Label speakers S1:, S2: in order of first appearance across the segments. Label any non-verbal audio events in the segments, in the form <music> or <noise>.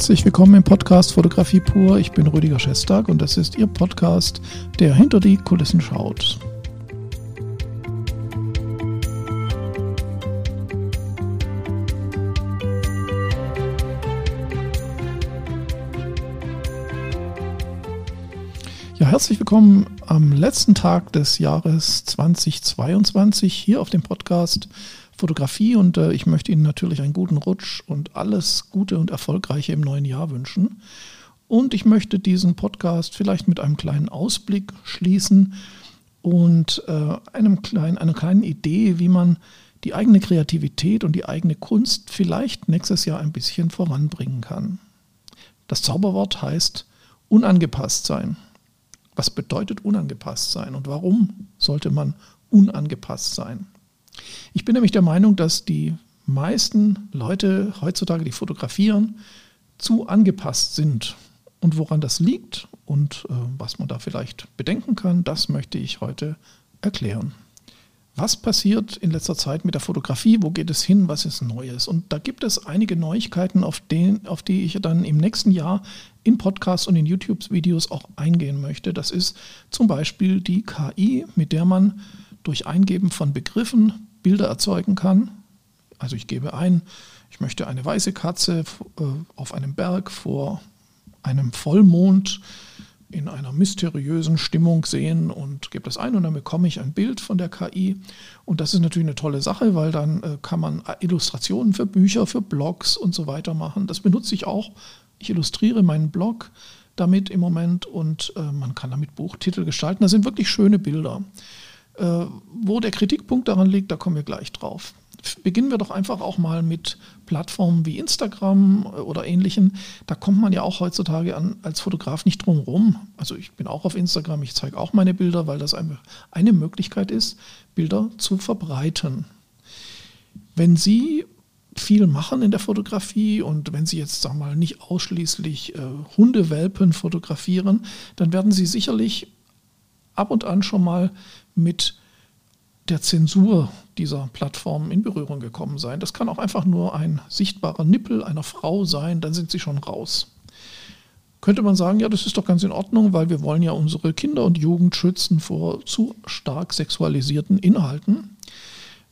S1: Herzlich willkommen im Podcast Fotografie pur. Ich bin Rüdiger Schestag und das ist Ihr Podcast, der hinter die Kulissen schaut. Ja, herzlich willkommen am letzten Tag des Jahres 2022 hier auf dem Podcast Fotografie und äh, ich möchte Ihnen natürlich einen guten Rutsch und alles Gute und Erfolgreiche im neuen Jahr wünschen. Und ich möchte diesen Podcast vielleicht mit einem kleinen Ausblick schließen und äh, einem kleinen, einer kleinen Idee, wie man die eigene Kreativität und die eigene Kunst vielleicht nächstes Jahr ein bisschen voranbringen kann. Das Zauberwort heißt unangepasst sein. Was bedeutet unangepasst sein und warum sollte man unangepasst sein? Ich bin nämlich der Meinung, dass die meisten Leute heutzutage, die fotografieren, zu angepasst sind. Und woran das liegt und äh, was man da vielleicht bedenken kann, das möchte ich heute erklären. Was passiert in letzter Zeit mit der Fotografie? Wo geht es hin? Was ist Neues? Und da gibt es einige Neuigkeiten, auf, den, auf die ich dann im nächsten Jahr in Podcasts und in YouTube-Videos auch eingehen möchte. Das ist zum Beispiel die KI, mit der man durch Eingeben von Begriffen Bilder erzeugen kann. Also ich gebe ein, ich möchte eine weiße Katze äh, auf einem Berg vor einem Vollmond in einer mysteriösen Stimmung sehen und gebe das ein und dann bekomme ich ein Bild von der KI. Und das ist natürlich eine tolle Sache, weil dann äh, kann man Illustrationen für Bücher, für Blogs und so weiter machen. Das benutze ich auch. Ich illustriere meinen Blog damit im Moment und äh, man kann damit Buchtitel gestalten. Das sind wirklich schöne Bilder. Äh, wo der Kritikpunkt daran liegt, da kommen wir gleich drauf. Beginnen wir doch einfach auch mal mit Plattformen wie Instagram äh, oder ähnlichen. Da kommt man ja auch heutzutage an, als Fotograf nicht drum rum. Also ich bin auch auf Instagram, ich zeige auch meine Bilder, weil das eine, eine Möglichkeit ist, Bilder zu verbreiten. Wenn Sie viel machen in der Fotografie und wenn Sie jetzt sagen wir mal nicht ausschließlich äh, Hundewelpen fotografieren, dann werden Sie sicherlich ab und an schon mal mit der Zensur dieser Plattform in Berührung gekommen sein. Das kann auch einfach nur ein sichtbarer Nippel einer Frau sein, dann sind sie schon raus. Könnte man sagen, ja, das ist doch ganz in Ordnung, weil wir wollen ja unsere Kinder und Jugend schützen vor zu stark sexualisierten Inhalten.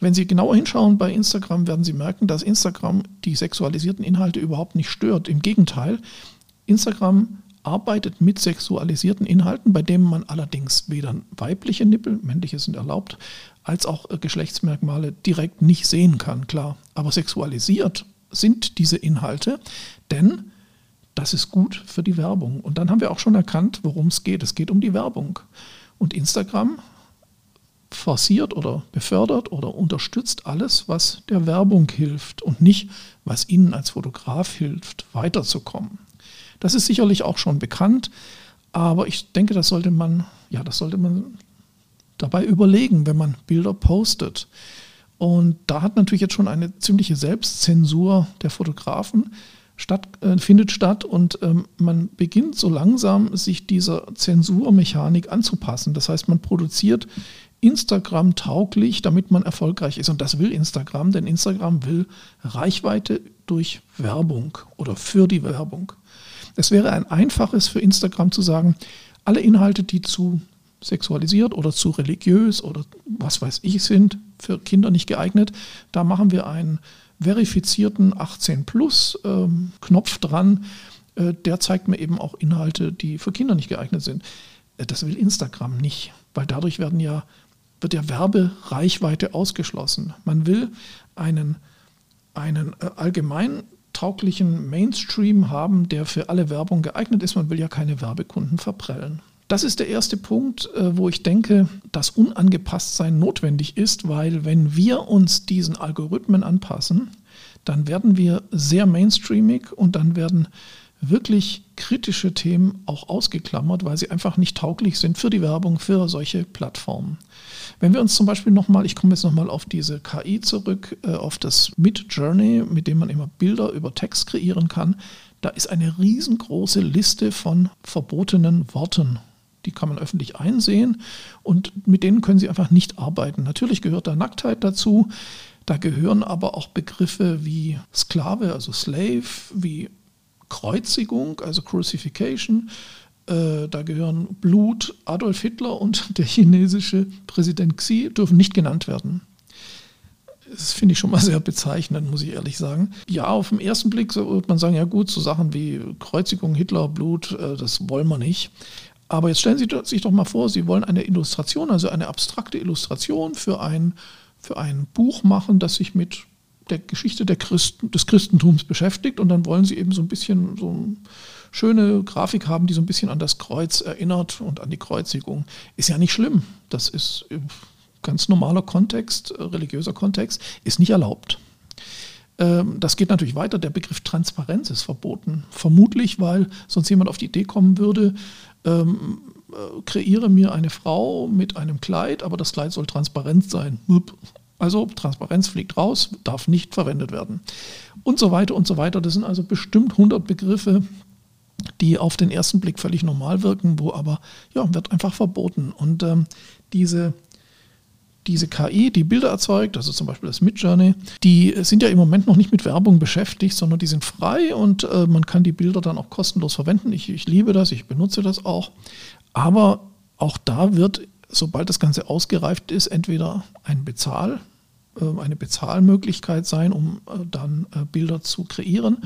S1: Wenn Sie genauer hinschauen bei Instagram, werden Sie merken, dass Instagram die sexualisierten Inhalte überhaupt nicht stört. Im Gegenteil, Instagram arbeitet mit sexualisierten Inhalten, bei denen man allerdings weder weibliche Nippel, männliche sind erlaubt, als auch Geschlechtsmerkmale direkt nicht sehen kann, klar. Aber sexualisiert sind diese Inhalte, denn das ist gut für die Werbung. Und dann haben wir auch schon erkannt, worum es geht. Es geht um die Werbung. Und Instagram forciert oder befördert oder unterstützt alles, was der Werbung hilft und nicht, was Ihnen als Fotograf hilft, weiterzukommen. Das ist sicherlich auch schon bekannt, aber ich denke, das sollte man, ja, das sollte man dabei überlegen, wenn man Bilder postet. Und da hat natürlich jetzt schon eine ziemliche Selbstzensur der Fotografen statt, äh, findet statt und ähm, man beginnt so langsam sich dieser Zensurmechanik anzupassen. Das heißt, man produziert Instagram tauglich, damit man erfolgreich ist. Und das will Instagram, denn Instagram will Reichweite durch Werbung oder für die Werbung. Es wäre ein einfaches für Instagram zu sagen, alle Inhalte, die zu sexualisiert oder zu religiös oder was weiß ich sind, für Kinder nicht geeignet, da machen wir einen verifizierten 18 Plus ähm, Knopf dran. Äh, der zeigt mir eben auch Inhalte, die für Kinder nicht geeignet sind. Äh, das will Instagram nicht, weil dadurch werden ja, wird ja Werbereichweite ausgeschlossen. Man will einen, einen äh, allgemein tauglichen Mainstream haben, der für alle Werbung geeignet ist. Man will ja keine Werbekunden verprellen. Das ist der erste Punkt, äh, wo ich denke, dass Unangepasstsein notwendig ist, weil wenn wir uns diesen Algorithmen anpassen, dann werden wir sehr mainstreamig und dann werden wirklich kritische Themen auch ausgeklammert, weil sie einfach nicht tauglich sind für die Werbung, für solche Plattformen. Wenn wir uns zum Beispiel nochmal, ich komme jetzt nochmal auf diese KI zurück, äh, auf das Mid Journey, mit dem man immer Bilder über Text kreieren kann, da ist eine riesengroße Liste von verbotenen Worten. Die kann man öffentlich einsehen und mit denen können Sie einfach nicht arbeiten. Natürlich gehört da Nacktheit dazu. Da gehören aber auch Begriffe wie Sklave, also Slave, wie Kreuzigung, also Crucifixion. Äh, da gehören Blut, Adolf Hitler und <laughs> der chinesische Präsident Xi dürfen nicht genannt werden. Das finde ich schon mal sehr bezeichnend, muss ich ehrlich sagen. Ja, auf den ersten Blick würde man sagen, ja gut, so Sachen wie Kreuzigung, Hitler, Blut, äh, das wollen wir nicht. Aber jetzt stellen Sie sich doch mal vor, Sie wollen eine Illustration, also eine abstrakte Illustration für ein, für ein Buch machen, das sich mit der Geschichte der Christen, des Christentums beschäftigt und dann wollen Sie eben so ein bisschen so eine schöne Grafik haben, die so ein bisschen an das Kreuz erinnert und an die Kreuzigung. Ist ja nicht schlimm. Das ist ganz normaler Kontext, äh, religiöser Kontext, ist nicht erlaubt. Ähm, das geht natürlich weiter. Der Begriff Transparenz ist verboten. Vermutlich, weil sonst jemand auf die Idee kommen würde, ähm, äh, kreiere mir eine Frau mit einem Kleid, aber das Kleid soll transparent sein. Also Transparenz fliegt raus, darf nicht verwendet werden. Und so weiter und so weiter. Das sind also bestimmt 100 Begriffe, die auf den ersten Blick völlig normal wirken, wo aber, ja, wird einfach verboten. Und ähm, diese diese KI, die Bilder erzeugt, also zum Beispiel das Midjourney, die sind ja im Moment noch nicht mit Werbung beschäftigt, sondern die sind frei und äh, man kann die Bilder dann auch kostenlos verwenden. Ich, ich liebe das, ich benutze das auch. Aber auch da wird, sobald das Ganze ausgereift ist, entweder ein Bezahl, äh, eine Bezahlmöglichkeit sein, um äh, dann äh, Bilder zu kreieren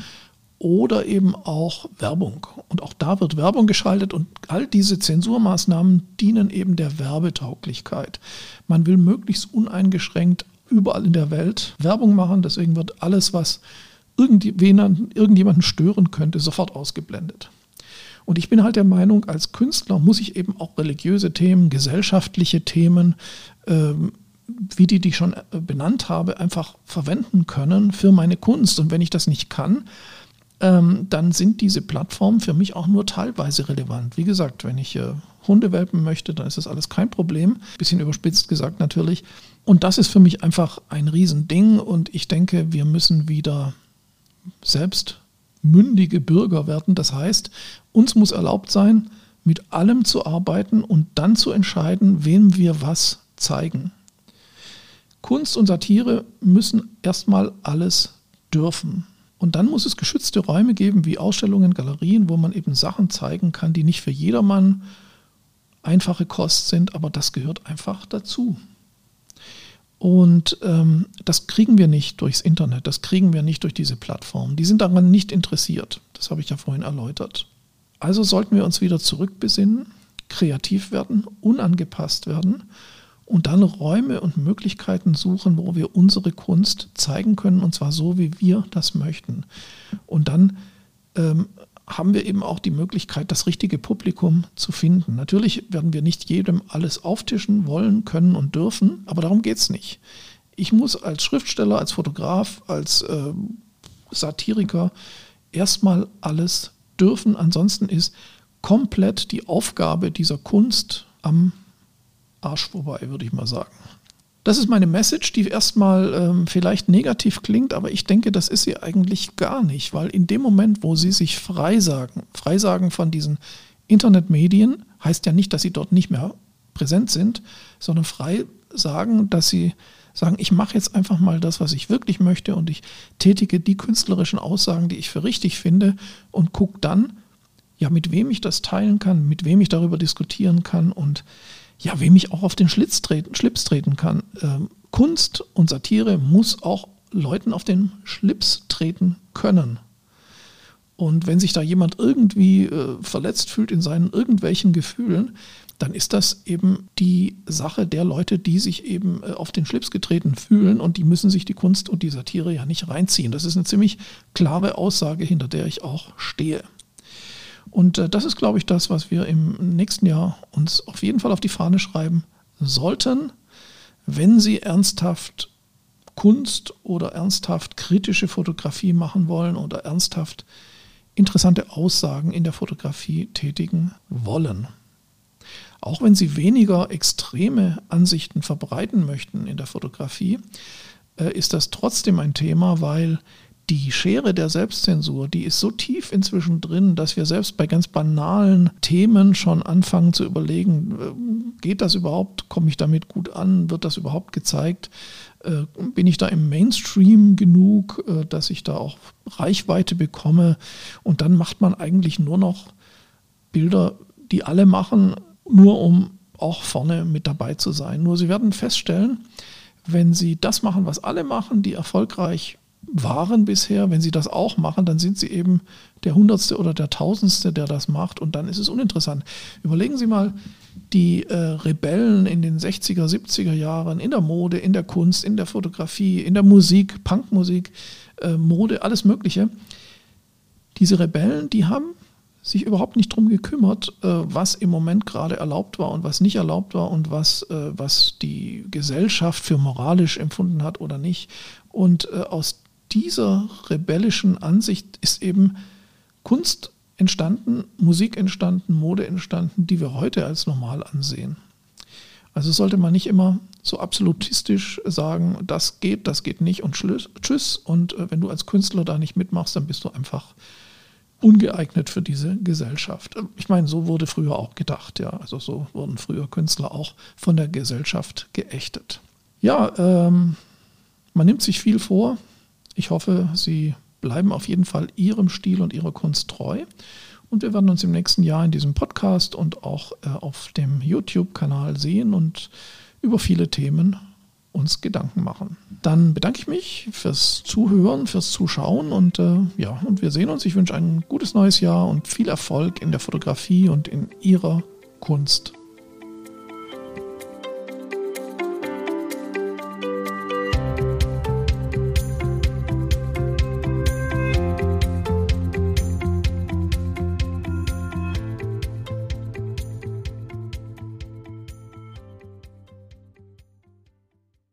S1: oder eben auch Werbung. Und auch da wird Werbung geschaltet und all diese Zensurmaßnahmen dienen eben der Werbetauglichkeit. Man will möglichst uneingeschränkt überall in der Welt Werbung machen, deswegen wird alles, was irgendjemanden stören könnte, sofort ausgeblendet. Und ich bin halt der Meinung, als Künstler muss ich eben auch religiöse Themen, gesellschaftliche Themen, ähm, wie die, die ich schon äh, benannt habe, einfach verwenden können für meine Kunst. Und wenn ich das nicht kann, ähm, dann sind diese Plattformen für mich auch nur teilweise relevant. Wie gesagt, wenn ich äh, Hundewelpen möchte, dann ist das alles kein Problem. Bisschen überspitzt gesagt natürlich. Und das ist für mich einfach ein Riesending und ich denke, wir müssen wieder selbst mündige Bürger werden. Das heißt, uns muss erlaubt sein, mit allem zu arbeiten und dann zu entscheiden, wem wir was zeigen. Kunst und Satire müssen erstmal alles dürfen. Und dann muss es geschützte Räume geben, wie Ausstellungen, Galerien, wo man eben Sachen zeigen kann, die nicht für jedermann einfache Kost sind, aber das gehört einfach dazu. Und ähm, das kriegen wir nicht durchs Internet, das kriegen wir nicht durch diese Plattformen. Die sind daran nicht interessiert. Das habe ich ja vorhin erläutert. Also sollten wir uns wieder zurückbesinnen, kreativ werden, unangepasst werden und dann Räume und Möglichkeiten suchen, wo wir unsere Kunst zeigen können und zwar so, wie wir das möchten. Und dann ähm, haben wir eben auch die Möglichkeit, das richtige Publikum zu finden. Natürlich werden wir nicht jedem alles auftischen wollen, können und dürfen, aber darum geht es nicht. Ich muss als Schriftsteller, als Fotograf, als äh, Satiriker erstmal alles dürfen. Ansonsten ist komplett die Aufgabe dieser Kunst am Arsch vorbei, würde ich mal sagen. Das ist meine Message, die erstmal ähm, vielleicht negativ klingt, aber ich denke, das ist sie eigentlich gar nicht, weil in dem Moment, wo sie sich freisagen, freisagen von diesen Internetmedien, heißt ja nicht, dass sie dort nicht mehr präsent sind, sondern frei sagen, dass sie sagen, ich mache jetzt einfach mal das, was ich wirklich möchte und ich tätige die künstlerischen Aussagen, die ich für richtig finde und gucke dann, ja, mit wem ich das teilen kann, mit wem ich darüber diskutieren kann und ja, wem ich auch auf den Schlitz treten, Schlips treten kann. Ähm, Kunst und Satire muss auch Leuten auf den Schlips treten können. Und wenn sich da jemand irgendwie äh, verletzt fühlt in seinen irgendwelchen Gefühlen, dann ist das eben die Sache der Leute, die sich eben äh, auf den Schlips getreten fühlen und die müssen sich die Kunst und die Satire ja nicht reinziehen. Das ist eine ziemlich klare Aussage, hinter der ich auch stehe. Und äh, das ist, glaube ich, das, was wir im nächsten Jahr uns auf jeden Fall auf die Fahne schreiben sollten, wenn Sie ernsthaft Kunst oder ernsthaft kritische Fotografie machen wollen oder ernsthaft interessante Aussagen in der Fotografie tätigen wollen. Auch wenn Sie weniger extreme Ansichten verbreiten möchten in der Fotografie, äh, ist das trotzdem ein Thema, weil die Schere der Selbstzensur, die ist so tief inzwischen drin, dass wir selbst bei ganz banalen Themen schon anfangen zu überlegen, äh, geht das überhaupt, komme ich damit gut an, wird das überhaupt gezeigt, äh, bin ich da im Mainstream genug, äh, dass ich da auch Reichweite bekomme? Und dann macht man eigentlich nur noch Bilder, die alle machen, nur um auch vorne mit dabei zu sein. Nur Sie werden feststellen, wenn Sie das machen, was alle machen, die erfolgreich waren bisher, wenn sie das auch machen, dann sind sie eben der Hundertste oder der Tausendste, der das macht und dann ist es uninteressant. Überlegen Sie mal die äh, Rebellen in den 60er, 70er Jahren in der Mode, in der Kunst, in der Fotografie, in der Musik, Punkmusik, äh, Mode, alles Mögliche. Diese Rebellen, die haben sich überhaupt nicht darum gekümmert, äh, was im Moment gerade erlaubt war und was nicht erlaubt war und was, äh, was die Gesellschaft für moralisch empfunden hat oder nicht. Und äh, aus dieser rebellischen Ansicht ist eben Kunst entstanden, Musik entstanden, Mode entstanden, die wir heute als normal ansehen. Also sollte man nicht immer so absolutistisch sagen, das geht, das geht nicht und tschüss. Und äh, wenn du als Künstler da nicht mitmachst, dann bist du einfach ungeeignet für diese Gesellschaft. Ich meine, so wurde früher auch gedacht, ja. Also so wurden früher Künstler auch von der Gesellschaft geächtet. Ja, ähm, man nimmt sich viel vor, ich hoffe, Sie bleiben auf jeden Fall Ihrem Stil und Ihrer Kunst treu. Und wir werden uns im nächsten Jahr in diesem Podcast und auch äh, auf dem YouTube-Kanal sehen und über viele Themen uns Gedanken machen. Dann bedanke ich mich fürs Zuhören, fürs Zuschauen und äh, ja, und wir sehen uns. Ich wünsche ein gutes neues Jahr und viel Erfolg in der Fotografie und in Ihrer Kunst.